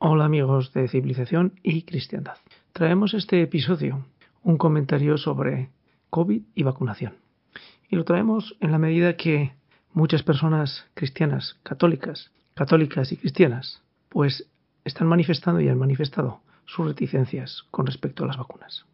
Hola amigos de civilización y cristiandad. Traemos este episodio un comentario sobre COVID y vacunación. Y lo traemos en la medida que muchas personas cristianas, católicas, católicas y cristianas, pues están manifestando y han manifestado sus reticencias con respecto a las vacunas,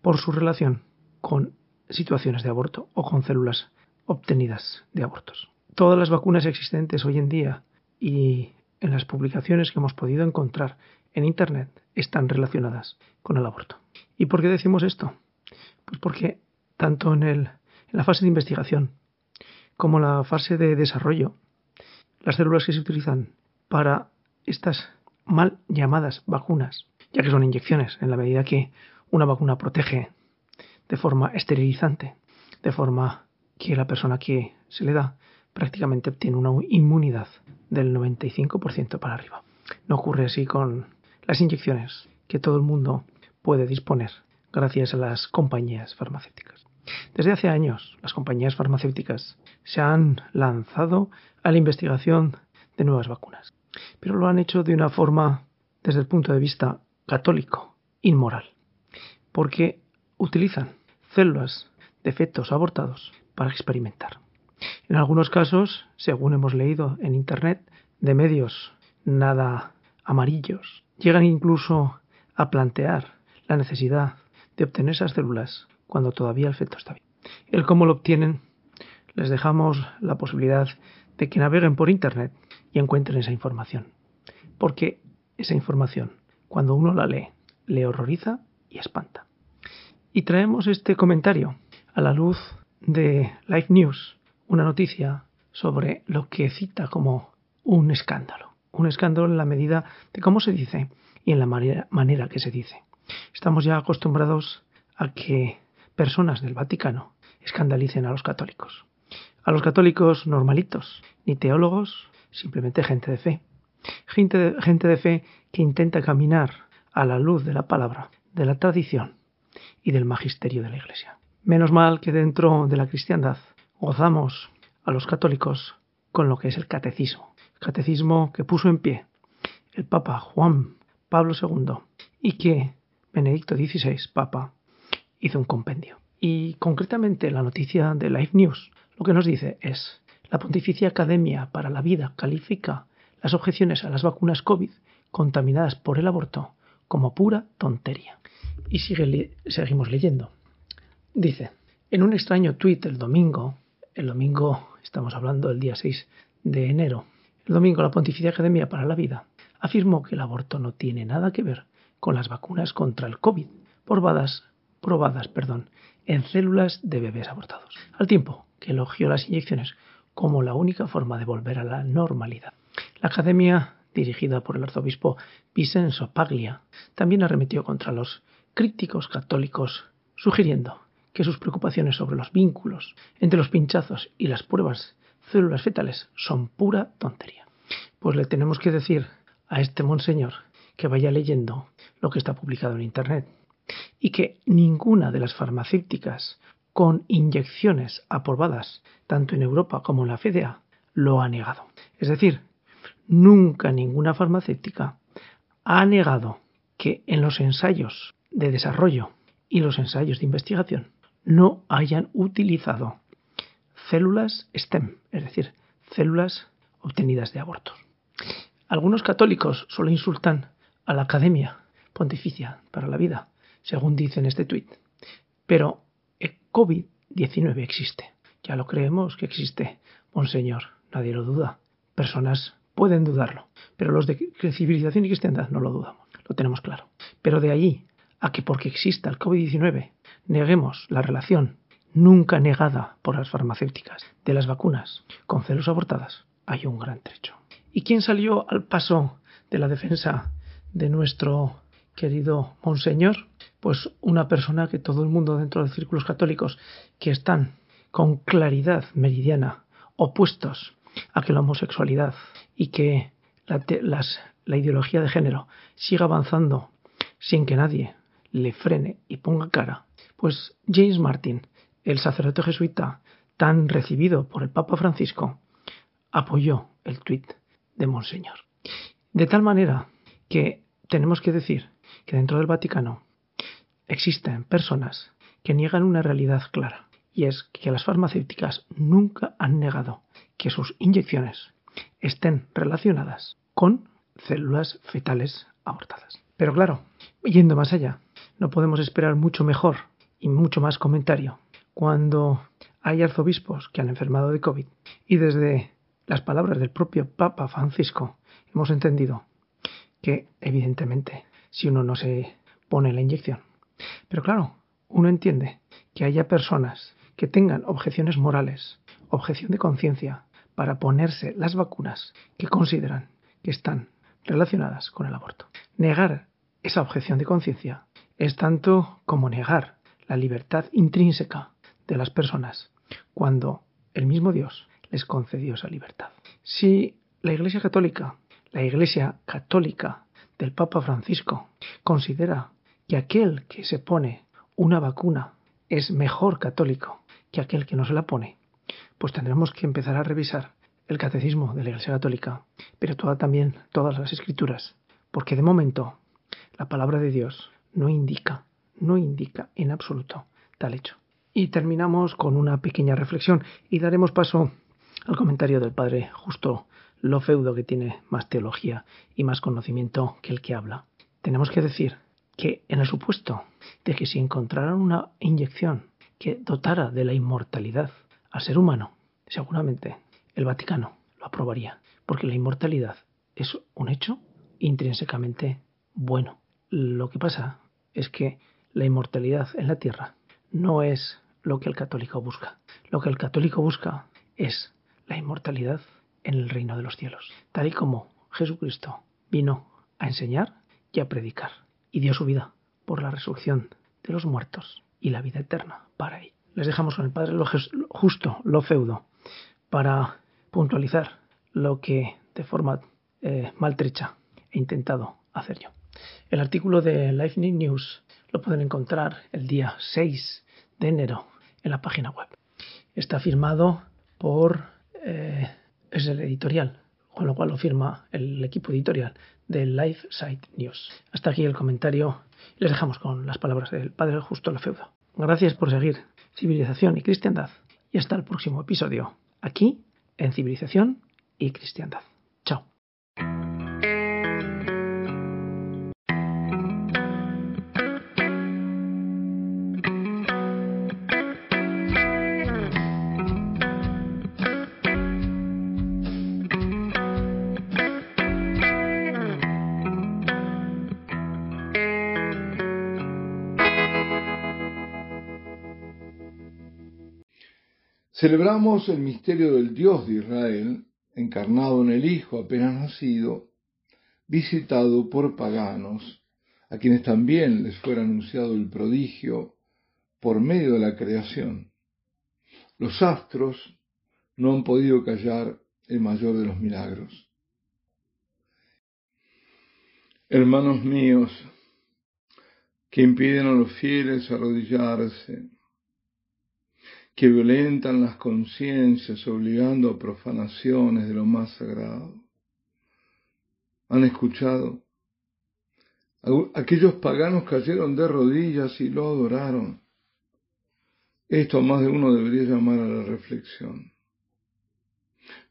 por su relación con situaciones de aborto o con células obtenidas de abortos. Todas las vacunas existentes hoy en día y en las publicaciones que hemos podido encontrar en Internet están relacionadas con el aborto. ¿Y por qué decimos esto? Pues porque tanto en, la fase de investigación como en la fase de desarrollo, las células que se utilizan para estas mal llamadas vacunas, ya que son inyecciones, en la medida que una vacuna protege de forma esterilizante, de forma que la persona que se le da prácticamente obtiene una inmunidad del 95% para arriba. No ocurre así con las inyecciones que todo el mundo puede disponer gracias a las compañías farmacéuticas. Desde hace años, las compañías farmacéuticas se han lanzado a la investigación de nuevas vacunas, pero lo han hecho de una forma, desde el punto de vista católico, inmoral, porque utilizan células de fetos abortados para experimentar. En algunos casos, según hemos leído en Internet, de medios nada amarillos, llegan incluso a plantear la necesidad de obtener esas células cuando todavía el feto está vivo. El cómo lo obtienen, les dejamos la posibilidad de que naveguen por Internet y encuentren esa información. Porque esa información, cuando uno la lee, le horroriza y espanta. Y traemos este comentario a la luz de Live News, una noticia sobre lo que cita como un escándalo. Un escándalo en la medida de cómo se dice y en la manera, que se dice. Estamos ya acostumbrados a que personas del Vaticano escandalicen a los católicos. A los católicos normalitos, ni teólogos, simplemente gente de fe. Gente de, gente de fe que intenta caminar a la luz de la palabra, de la tradición y del magisterio de la Iglesia. Menos mal que dentro de la cristiandad gozamos a los católicos con lo que es el catecismo. catecismo que puso en pie el Papa Juan Pablo II y que Benedicto XVI, Papa, hizo un compendio. Y concretamente la noticia de Life News lo que nos dice es la Pontificia Academia para la Vida califica las objeciones a las vacunas COVID contaminadas por el aborto como pura tontería. Y sigue, seguimos leyendo. Dice, en un extraño tuit el domingo, el domingo, estamos hablando del día 6 de enero, el domingo la Pontificia Academia para la Vida afirmó que el aborto no tiene nada que ver con las vacunas contra el COVID, probadas, probadas perdón, en células de bebés abortados, al tiempo que elogió las inyecciones como la única forma de volver a la normalidad. La Academia, dirigida por el arzobispo Vincenzo Paglia, también arremetió contra los críticos católicos, sugiriendo que sus preocupaciones sobre los vínculos entre los pinchazos y las pruebas células fetales son pura tontería. Pues le tenemos que decir a este monseñor que vaya leyendo lo que está publicado en Internet y que ninguna de las farmacéuticas con inyecciones aprobadas tanto en Europa como en la FDA lo ha negado. Es decir, nunca ninguna farmacéutica ha negado que en los ensayos de desarrollo y los ensayos de investigación no hayan utilizado células STEM, es decir, células obtenidas de abortos. Algunos católicos solo insultan a la Academia Pontificia para la Vida, según dice en este tuit. Pero el COVID-19 existe. Ya lo creemos que existe, Monseñor, nadie lo duda. Personas pueden dudarlo, pero los de civilización y cristiandad no lo dudamos, lo tenemos claro. Pero de allí a que porque exista el COVID-19 neguemos la relación nunca negada por las farmacéuticas de las vacunas con celos abortadas, hay un gran trecho. ¿Y quién salió al paso de la defensa de nuestro querido Monseñor? Pues una persona que todo el mundo dentro de círculos católicos que están con claridad meridiana opuestos a que la homosexualidad y que la, la ideología de género siga avanzando sin que nadie le frene y ponga cara, pues James Martin, el sacerdote jesuita tan recibido por el Papa Francisco, apoyó el tuit de Monseñor. De tal manera que tenemos que decir que dentro del Vaticano existen personas que niegan una realidad clara, y es que las farmacéuticas nunca han negado que sus inyecciones estén relacionadas con células fetales abortadas. Pero claro, yendo más allá, no podemos esperar mucho mejor y mucho más comentario cuando hay arzobispos que han enfermado de COVID y desde las palabras del propio Papa Francisco hemos entendido que evidentemente si uno no se pone la inyección. Pero claro, uno entiende que haya personas que tengan objeciones morales, objeción de conciencia, para ponerse las vacunas que consideran que están relacionadas con el aborto. Negar esa objeción de conciencia es tanto como negar la libertad intrínseca de las personas cuando el mismo Dios les concedió esa libertad. Si la Iglesia Católica, la Iglesia Católica del Papa Francisco, considera que aquel que se pone una vacuna es mejor católico que aquel que no se la pone, pues tendremos que empezar a revisar el catecismo de la Iglesia Católica, pero toda, también todas las escrituras, porque de momento la palabra de Dios no indica, no indica en absoluto tal hecho. Y terminamos con una pequeña reflexión y daremos paso al comentario del padre Justo lo feudo que tiene más teología y más conocimiento que el que habla. Tenemos que decir que en el supuesto de que si encontraran una inyección que dotara de la inmortalidad al ser humano, seguramente el Vaticano lo aprobaría, porque la inmortalidad es un hecho intrínsecamente bueno. Lo que pasa es que la inmortalidad en la tierra no es lo que el católico busca. Lo que el católico busca es la inmortalidad en el reino de los cielos, tal y como Jesucristo vino a enseñar y a predicar, y dio su vida por la resurrección de los muertos y la vida eterna para él. Les dejamos con el Padre lo justo, lo feudo, para puntualizar lo que de forma eh, maltrecha he intentado hacer yo. El artículo de Lightning News lo pueden encontrar el día 6 de enero en la página web. Está firmado por eh, es el editorial, con lo cual lo firma el equipo editorial de Life Site News. Hasta aquí el comentario. Les dejamos con las palabras del Padre Justo la Feuda. Gracias por seguir Civilización y Cristiandad y hasta el próximo episodio, aquí en Civilización y Cristiandad. Celebramos el misterio del Dios de Israel, encarnado en el Hijo apenas nacido, visitado por paganos, a quienes también les fuera anunciado el prodigio por medio de la creación. Los astros no han podido callar el mayor de los milagros. Hermanos míos, que impiden a los fieles arrodillarse, que violentan las conciencias obligando a profanaciones de lo más sagrado. ¿Han escuchado? Aquellos paganos cayeron de rodillas y lo adoraron. Esto más de uno debería llamar a la reflexión.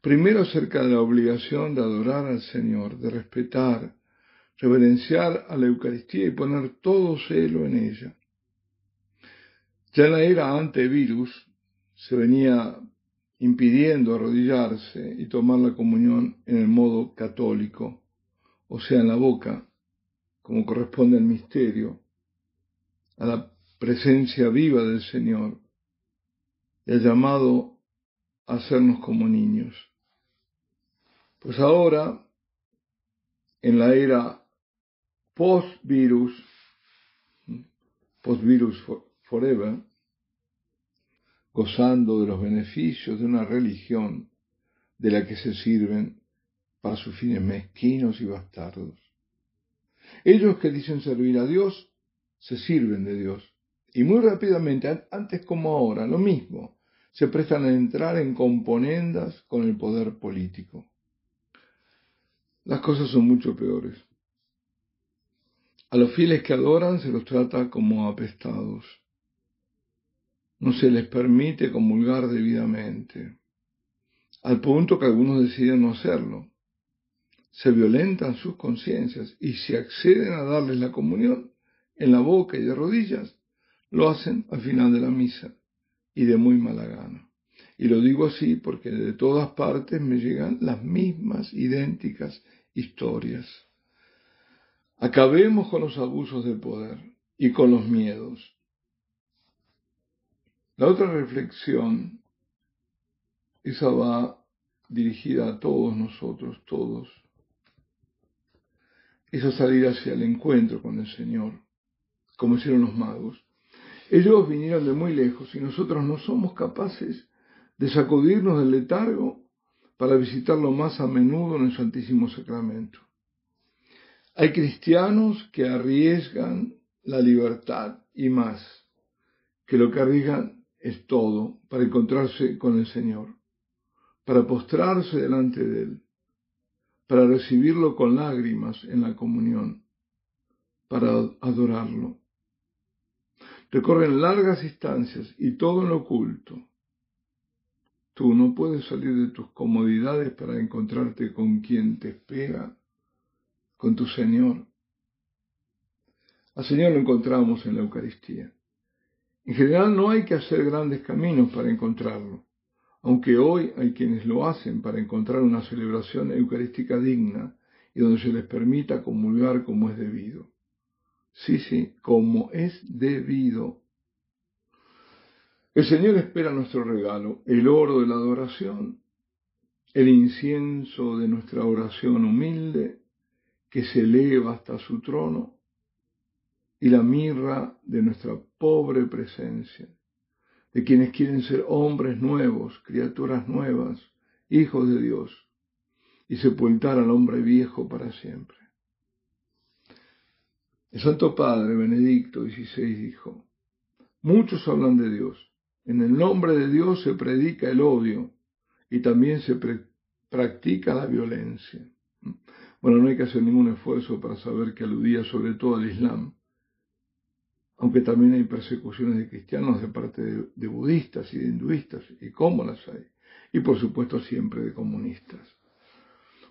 Primero acerca de la obligación de adorar al Señor, de respetar, reverenciar a la Eucaristía y poner todo celo en ella. Ya la era antevirus, se venía impidiendo arrodillarse y tomar la comunión en el modo católico, o sea, en la boca, como corresponde al misterio, a la presencia viva del Señor y al llamado a hacernos como niños. Pues ahora, en la era post-virus, post-virus forever, gozando de los beneficios de una religión de la que se sirven para sus fines mezquinos y bastardos. Ellos que dicen servir a Dios, se sirven de Dios. Y muy rápidamente, antes como ahora, lo mismo, se prestan a entrar en componendas con el poder político. Las cosas son mucho peores. A los fieles que adoran se los trata como apestados. No se les permite comulgar debidamente, al punto que algunos deciden no hacerlo. Se violentan sus conciencias y si acceden a darles la comunión en la boca y de rodillas, lo hacen al final de la misa y de muy mala gana. Y lo digo así porque de todas partes me llegan las mismas idénticas historias. Acabemos con los abusos de poder y con los miedos. La otra reflexión, esa va dirigida a todos nosotros, todos. Esa salir hacia el encuentro con el Señor, como hicieron los magos. Ellos vinieron de muy lejos y nosotros no somos capaces de sacudirnos del letargo para visitarlo más a menudo en el Santísimo Sacramento. Hay cristianos que arriesgan la libertad y más, que lo que arriesgan es todo para encontrarse con el Señor, para postrarse delante de Él, para recibirlo con lágrimas en la comunión, para adorarlo. Recorren largas distancias y todo en lo oculto. Tú no puedes salir de tus comodidades para encontrarte con quien te espera, con tu Señor. Al Señor lo encontramos en la Eucaristía. En general no hay que hacer grandes caminos para encontrarlo, aunque hoy hay quienes lo hacen para encontrar una celebración eucarística digna y donde se les permita comulgar como es debido. Sí, sí, como es debido. El Señor espera nuestro regalo, el oro de la adoración, el incienso de nuestra oración humilde que se eleva hasta su trono y la mirra de nuestra pobre presencia, de quienes quieren ser hombres nuevos, criaturas nuevas, hijos de Dios, y sepultar al hombre viejo para siempre. El Santo Padre Benedicto XVI dijo, muchos hablan de Dios, en el nombre de Dios se predica el odio y también se practica la violencia. Bueno, no hay que hacer ningún esfuerzo para saber que aludía sobre todo al Islam, aunque también hay persecuciones de cristianos de parte de, budistas y de hinduistas, y cómo las hay, y por supuesto siempre de comunistas.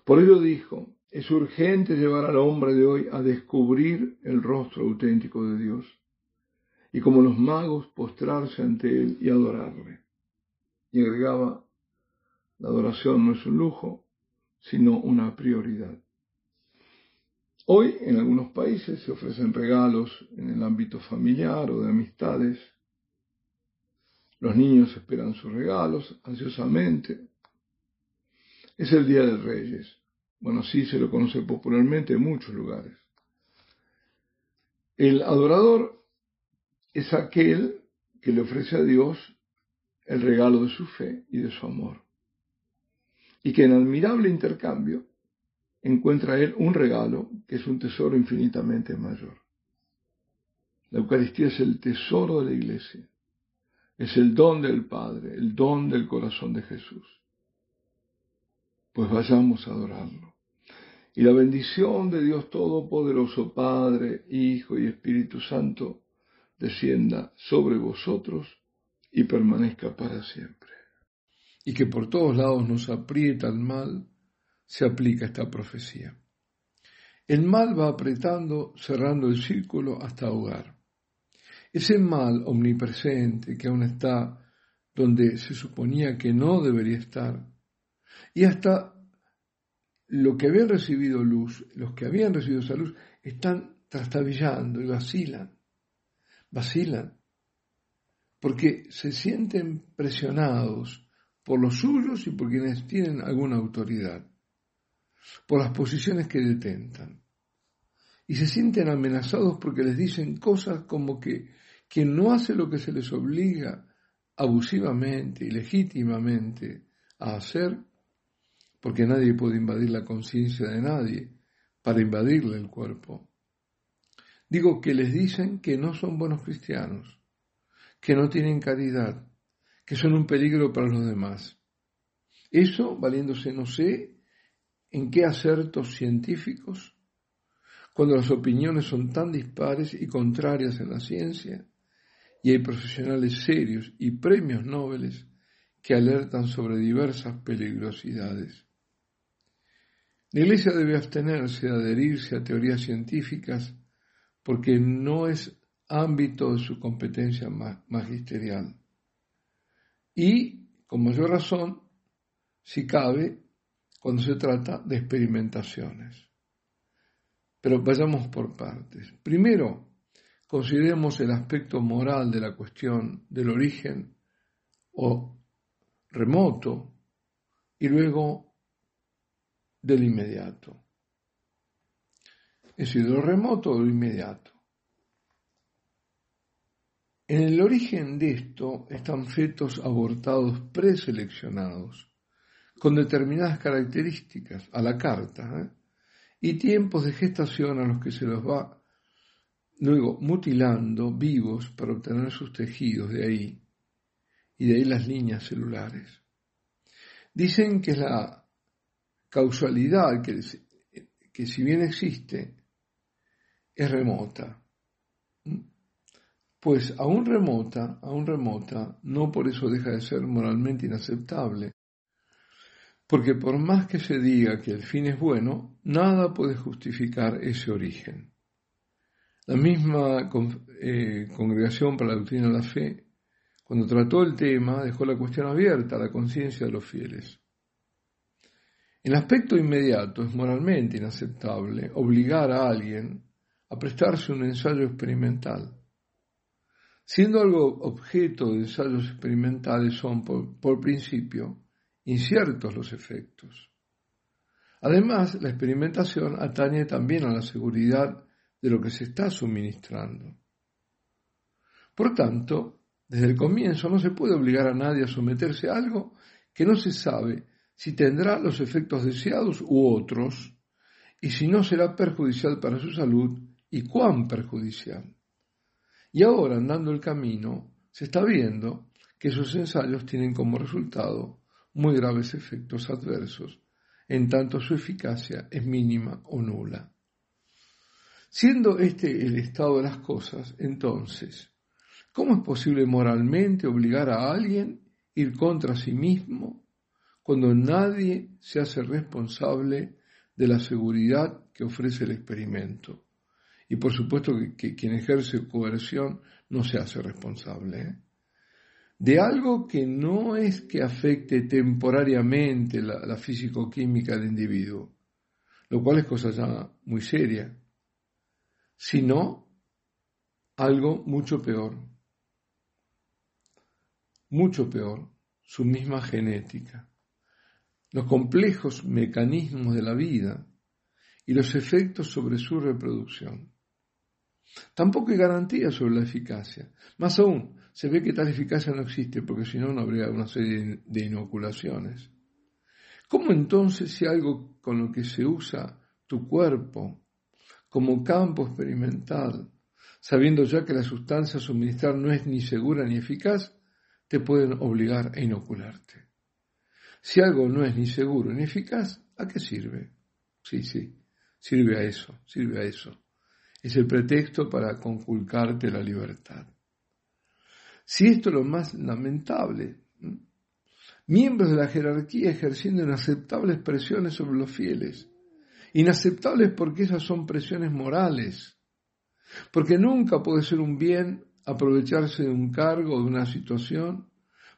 Por ello dijo, es urgente llevar al hombre de hoy a descubrir el rostro auténtico de Dios y como los magos postrarse ante Él y adorarle. Y agregaba, la adoración no es un lujo, sino una prioridad. Hoy en algunos países se ofrecen regalos en el ámbito familiar o de amistades. Los niños esperan sus regalos ansiosamente. Es el Día de Reyes. Bueno, sí se lo conoce popularmente en muchos lugares. El adorador es aquel que le ofrece a Dios el regalo de su fe y de su amor. Y que en admirable intercambio encuentra él un regalo que es un tesoro infinitamente mayor. La Eucaristía es el tesoro de la Iglesia, es el don del Padre, el don del corazón de Jesús. Pues vayamos a adorarlo. Y la bendición de Dios Todopoderoso, Padre, Hijo y Espíritu Santo, descienda sobre vosotros y permanezca para siempre. Y que por todos lados nos aprieta el mal, se aplica esta profecía. El mal va apretando, cerrando el círculo hasta ahogar. Ese mal omnipresente que aún está donde se suponía que no debería estar, y hasta lo que habían recibido luz, los que habían recibido esa luz, están trastabillando y vacilan, vacilan, porque se sienten presionados por los suyos y por quienes tienen alguna autoridad, por las posiciones que detentan. Y se sienten amenazados porque les dicen cosas como que quien no hace lo que se les obliga abusivamente y legítimamente a hacer, porque nadie puede invadir la conciencia de nadie para invadirle el cuerpo. Digo que les dicen que no son buenos cristianos, que no tienen caridad, que son un peligro para los demás. Eso valiéndose no sé en qué acertos científicos, cuando las opiniones son tan dispares y contrarias en la ciencia, y hay profesionales serios y premios Nobel que alertan sobre diversas peligrosidades. La Iglesia debe abstenerse de adherirse a teorías científicas porque no es ámbito de su competencia magisterial. Y, con mayor razón, si cabe, cuando se trata de experimentaciones. Pero vayamos por partes. Primero, consideremos el aspecto moral de la cuestión del origen o remoto y luego del inmediato. Es decir, de lo remoto o lo inmediato. En el origen de esto están fetos abortados preseleccionados, con determinadas características a la carta, ¿eh? y tiempos de gestación a los que se los va luego mutilando vivos para obtener sus tejidos de ahí, y de ahí las líneas celulares. Dicen que la causalidad que, que si bien existe, es remota. Pues aún remota, aún remota, no por eso deja de ser moralmente inaceptable. Porque por más que se diga que el fin es bueno, nada puede justificar ese origen. La misma eh, Congregación para la Doctrina de la Fe, cuando trató el tema, dejó la cuestión abierta a la conciencia de los fieles. En aspecto inmediato es moralmente inaceptable obligar a alguien a prestarse un ensayo experimental. Siendo algo objeto de ensayos experimentales son, por, principio, inciertos los efectos. Además, la experimentación atañe también a la seguridad de lo que se está suministrando. Por tanto, desde el comienzo no se puede obligar a nadie a someterse a algo que no se sabe si tendrá los efectos deseados u otros, y si no será perjudicial para su salud y cuán perjudicial. Y ahora, andando el camino, se está viendo que esos ensayos tienen como resultado muy graves efectos adversos, en tanto su eficacia es mínima o nula. Siendo este el estado de las cosas, entonces, ¿cómo es posible moralmente obligar a alguien a ir contra sí mismo cuando nadie se hace responsable de la seguridad que ofrece el experimento? Y por supuesto que, quien ejerce coerción no se hace responsable. ¿eh? De algo que no es que afecte temporariamente la, la físico-química del individuo, lo cual es cosa ya muy seria, sino algo mucho peor, mucho peor, su misma genética, los complejos mecanismos de la vida y los efectos sobre su reproducción. Tampoco hay garantía sobre la eficacia. Más aún, se ve que tal eficacia no existe porque si no, no habría una serie de inoculaciones. ¿Cómo entonces si algo con lo que se usa tu cuerpo como campo experimental, sabiendo ya que la sustancia a suministrar no es ni segura ni eficaz, te pueden obligar a inocularte? Si algo no es ni seguro ni eficaz, ¿a qué sirve? Sí, sí, sirve a eso, sirve a eso es el pretexto para conculcarte la libertad. Si esto es lo más lamentable, miembros de la jerarquía ejerciendo inaceptables presiones sobre los fieles, inaceptables porque esas son presiones morales, porque nunca puede ser un bien aprovecharse de un cargo o de una situación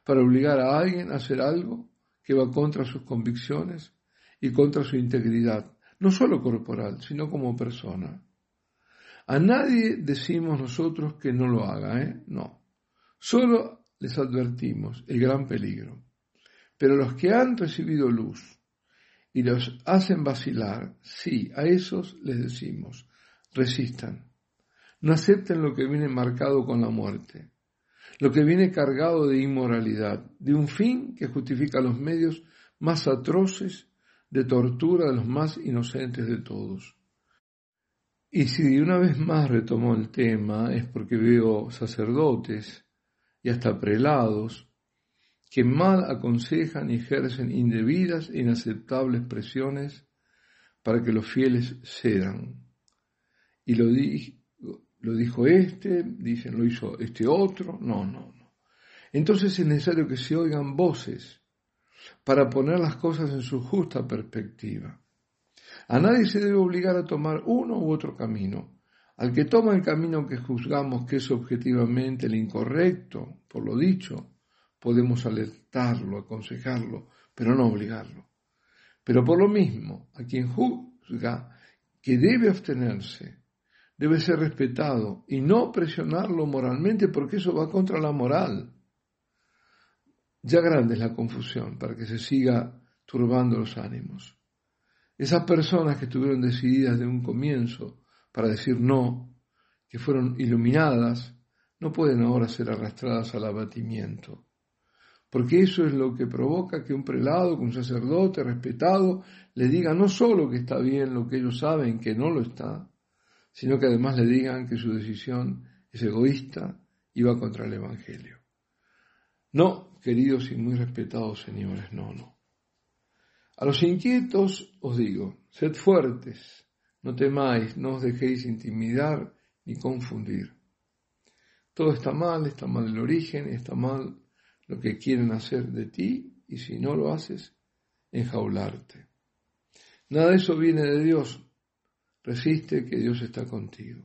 para obligar a alguien a hacer algo que va contra sus convicciones y contra su integridad, no solo corporal, sino como persona. A nadie decimos nosotros que no lo haga, ¿eh? No. Solo les advertimos el gran peligro. Pero los que han recibido luz y los hacen vacilar, sí, a esos les decimos, resistan. No acepten lo que viene marcado con la muerte, lo que viene cargado de inmoralidad, de un fin que justifica los medios más atroces de tortura de los más inocentes de todos. Y si una vez más retomo el tema es porque veo sacerdotes y hasta prelados que mal aconsejan y ejercen indebidas e inaceptables presiones para que los fieles cedan. y lo, lo dijo este, dicen lo hizo este otro, no, no, no. Entonces es necesario que se oigan voces para poner las cosas en su justa perspectiva. A nadie se debe obligar a tomar uno u otro camino. Al que toma el camino que juzgamos que es objetivamente el incorrecto, por lo dicho, podemos alertarlo, aconsejarlo, pero no obligarlo. Pero por lo mismo, a quien juzga que debe abstenerse, debe ser respetado y no presionarlo moralmente porque eso va contra la moral. Ya grande es la confusión para que se siga turbando los ánimos. Esas personas que estuvieron decididas de un comienzo para decir no, que fueron iluminadas, no pueden ahora ser arrastradas al abatimiento porque eso es lo que provoca que un prelado, que un sacerdote respetado, le diga no solo que está bien lo que ellos saben, que no lo está, sino que además le digan que su decisión es egoísta y va contra el Evangelio. No, queridos y muy respetados señores, no, no. A los inquietos os digo, sed fuertes, no temáis, no os dejéis intimidar ni confundir. Todo está mal, está mal el origen, está mal lo que quieren hacer de ti y si no lo haces, enjaularte. Nada de eso viene de Dios. Resiste que Dios está contigo.